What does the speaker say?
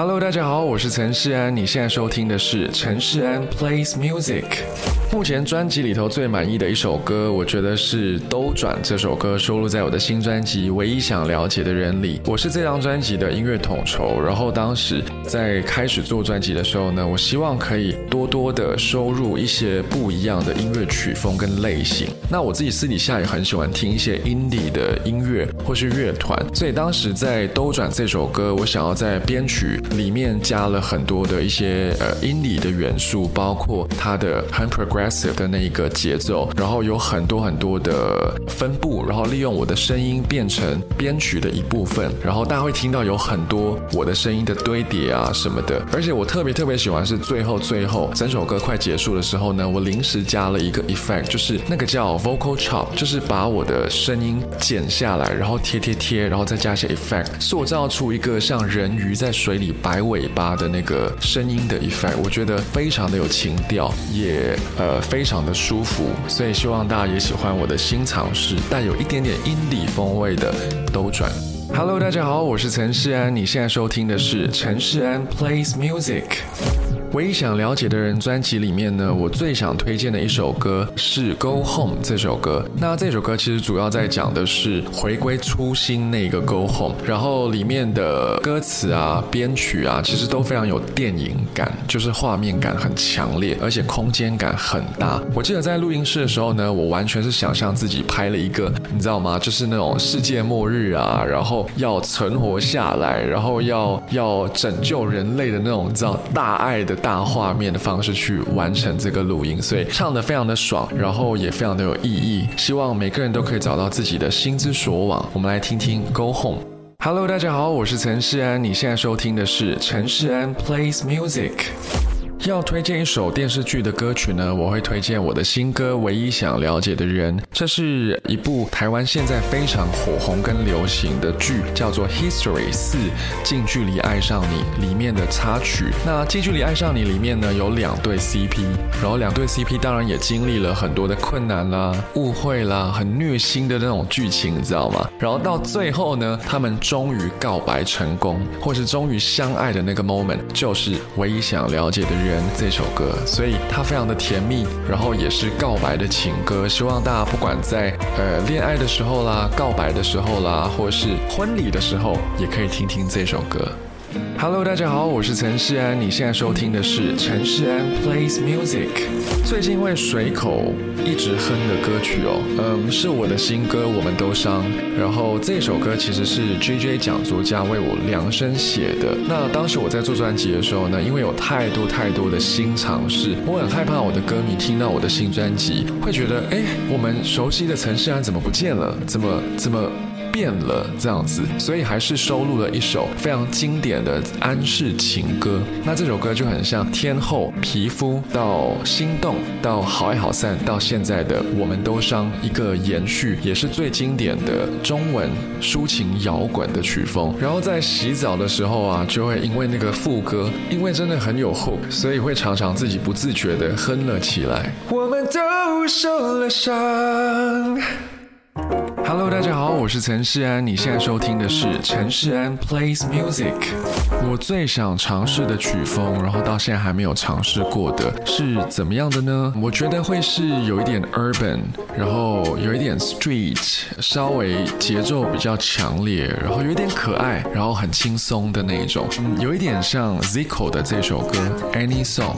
Hello，大家好，我是陈世安。你现在收听的是陈世安 Plays Music。目前专辑里头最满意的一首歌，我觉得是《兜转》这首歌，收录在我的新专辑《唯一想了解的人》里。我是这张专辑的音乐统筹，然后当时在开始做专辑的时候呢，我希望可以多多的收入一些不一样的音乐曲风跟类型。那我自己私底下也很喜欢听一些 indie 的音乐或是乐团，所以当时在《兜转》这首歌，我想要在编曲里面加了很多的一些呃音里的元素，包括它的很 progressive 的那一个节奏，然后有很多很多的分布，然后利用我的声音变成编曲的一部分，然后大家会听到有很多我的声音的堆叠啊什么的。而且我特别特别喜欢是最后最后整首歌快结束的时候呢，我临时加了一个 effect，就是那个叫 vocal chop，就是把我的声音剪下来，然后贴贴贴，然后再加一些 effect，塑造出一个像人鱼在水里白尾巴的那个声音的 effect，我觉得非常的有情调，也呃非常的舒服，所以希望大家也喜欢我的新尝试，带有一点点阴底风味的兜转。Hello，大家好，我是陈世安，你现在收听的是陈世安 Plays Music。唯一想了解的人专辑里面呢，我最想推荐的一首歌是《Go Home》这首歌。那这首歌其实主要在讲的是回归初心那个 Go Home，然后里面的歌词啊、编曲啊，其实都非常有电影感，就是画面感很强烈，而且空间感很大。我记得在录音室的时候呢，我完全是想象自己拍了一个，你知道吗？就是那种世界末日啊，然后要存活下来，然后要要拯救人类的那种，你知道大爱的。大画面的方式去完成这个录音，所以唱的非常的爽，然后也非常的有意义。希望每个人都可以找到自己的心之所往。我们来听听《Go Home》。Hello，大家好，我是陈世安，你现在收听的是陈世安 Plays Music。要推荐一首电视剧的歌曲呢，我会推荐我的新歌《唯一想了解的人》。这是一部台湾现在非常火红跟流行的剧，叫做《History 四近距离爱上你》里面的插曲。那《近距离爱上你》里面呢有两对 CP，然后两对 CP 当然也经历了很多的困难啦、误会啦、很虐心的那种剧情，你知道吗？然后到最后呢，他们终于告白成功，或是终于相爱的那个 moment，就是《唯一想了解的人》。这首歌，所以它非常的甜蜜，然后也是告白的情歌。希望大家不管在呃恋爱的时候啦、告白的时候啦，或是婚礼的时候，也可以听听这首歌。Hello，大家好，我是陈世安，你现在收听的是陈世安 Plays Music。最近会随口一直哼的歌曲哦，嗯，是我的新歌《我们都伤》。然后这首歌其实是 JJ 讲作家为我量身写的。那当时我在做专辑的时候呢，因为有太多太多的新尝试，我很害怕我的歌迷听到我的新专辑会觉得，哎，我们熟悉的陈世安怎么不见了？怎么怎么？变了这样子，所以还是收录了一首非常经典的安室情歌。那这首歌就很像天后皮肤到心动到好爱好散到现在的我们都伤一个延续，也是最经典的中文抒情摇滚的曲风。然后在洗澡的时候啊，就会因为那个副歌，因为真的很有 hook，所以会常常自己不自觉的哼了起来。我们都受了伤。Hello，大家好，我是陈世安，你现在收听的是陈世安 Plays Music。我最想尝试的曲风，然后到现在还没有尝试过的是怎么样的呢？我觉得会是有一点 urban，然后有一点 street，稍微节奏比较强烈，然后有一点可爱，然后很轻松的那一种，有一点像 Zico 的这首歌 Any Song。